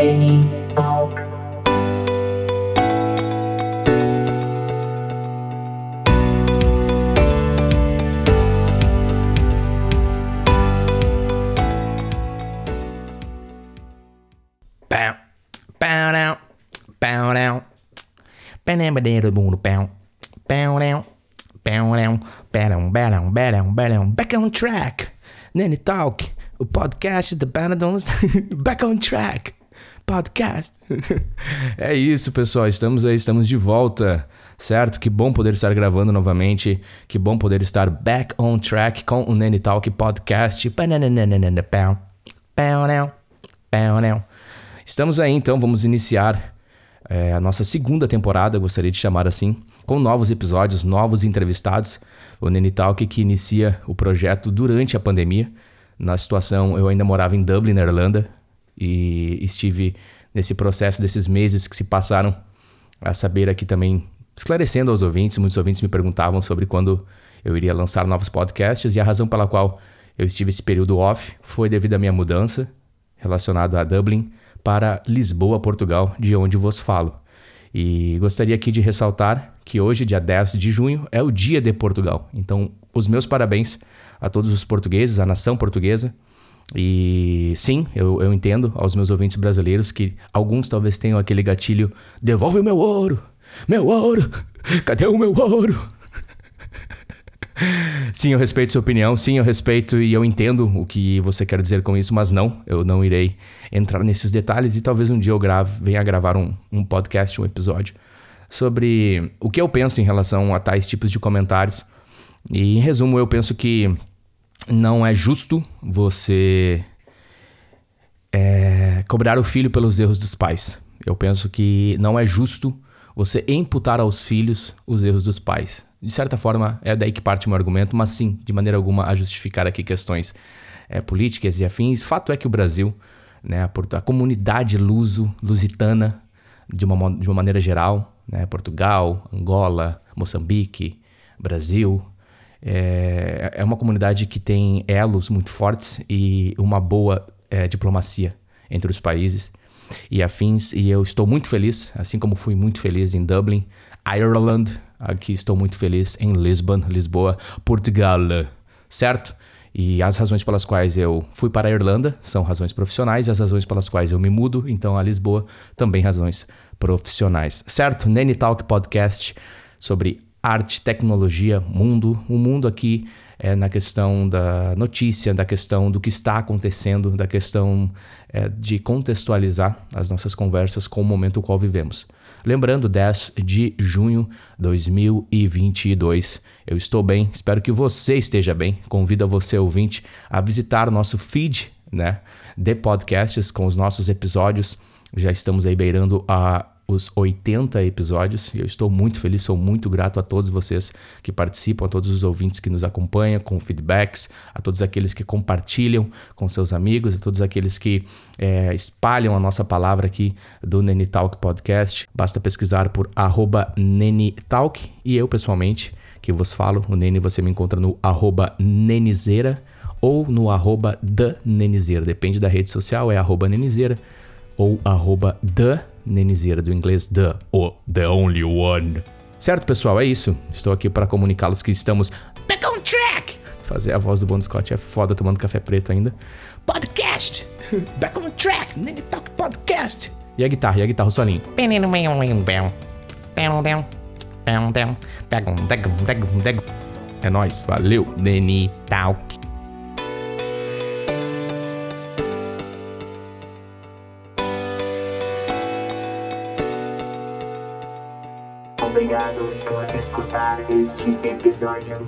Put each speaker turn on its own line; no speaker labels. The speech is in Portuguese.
Boom bow, bow down, bow down, bow down, bow down, bow down, bow down. Back on track. Nene Talk, o podcast da Banadons. Back on track. Podcast. é isso, pessoal. Estamos aí, estamos de volta. Certo? Que bom poder estar gravando novamente. Que bom poder estar back on track com o Nene Talk Podcast. Estamos aí então, vamos iniciar é, a nossa segunda temporada, gostaria de chamar assim, com novos episódios, novos entrevistados. O Nene Talk que inicia o projeto durante a pandemia. Na situação, eu ainda morava em Dublin, na Irlanda, e estive nesse processo desses meses que se passaram a saber aqui também, esclarecendo aos ouvintes. Muitos ouvintes me perguntavam sobre quando eu iria lançar novos podcasts e a razão pela qual eu estive esse período off foi devido à minha mudança relacionada a Dublin para Lisboa, Portugal, de onde vos falo. E gostaria aqui de ressaltar que hoje, dia 10 de junho, é o Dia de Portugal. Então, os meus parabéns a todos os portugueses, à nação portuguesa. E sim, eu, eu entendo aos meus ouvintes brasileiros que alguns talvez tenham aquele gatilho: devolve o meu ouro! Meu ouro! Cadê o meu ouro? Sim, eu respeito sua opinião, sim, eu respeito e eu entendo o que você quer dizer com isso, mas não, eu não irei entrar nesses detalhes e talvez um dia eu grave, venha gravar um, um podcast, um episódio sobre o que eu penso em relação a tais tipos de comentários. E em resumo, eu penso que não é justo você é, cobrar o filho pelos erros dos pais. Eu penso que não é justo você imputar aos filhos os erros dos pais. De certa forma, é daí que parte o meu argumento, mas sim, de maneira alguma, a justificar aqui questões é, políticas e afins. Fato é que o Brasil, né, a, a comunidade luso, lusitana, de uma, de uma maneira geral, né, Portugal, Angola, Moçambique, Brasil, é, é uma comunidade que tem elos muito fortes e uma boa é, diplomacia entre os países e afins. E eu estou muito feliz, assim como fui muito feliz em Dublin, Ireland. Aqui estou muito feliz em Lisbon, Lisboa, Portugal, certo? E as razões pelas quais eu fui para a Irlanda são razões profissionais, as razões pelas quais eu me mudo, então a Lisboa, também razões profissionais, certo? Nene Talk Podcast sobre arte, tecnologia, mundo. O mundo aqui é na questão da notícia, da questão do que está acontecendo, da questão é, de contextualizar as nossas conversas com o momento qual vivemos. Lembrando, 10 de junho de 2022. Eu estou bem, espero que você esteja bem. Convido a você, ouvinte, a visitar nosso feed né, de podcasts com os nossos episódios. Já estamos aí beirando a os 80 episódios. E eu estou muito feliz, sou muito grato a todos vocês que participam, a todos os ouvintes que nos acompanham com feedbacks, a todos aqueles que compartilham com seus amigos, a todos aqueles que é, espalham a nossa palavra aqui do Nene Talk Podcast. Basta pesquisar por Nenitalk e eu pessoalmente que vos falo, o Nene você me encontra no arroba Nenizeira ou no arroba da Nenizeira, depende da rede social, é arroba Nenizeira ou arroba da Nenizeira, do inglês the, o the only one. Certo, pessoal, é isso. Estou aqui para comunicá-los que estamos back on track. Fazer a voz do Bon Scott é foda tomando café preto ainda. Podcast! Back on track! Nene Talk Podcast! E a guitarra, e a guitarra, o solinho. É nóis, valeu, Nene Talk.
Obrigado por escutar este episódio.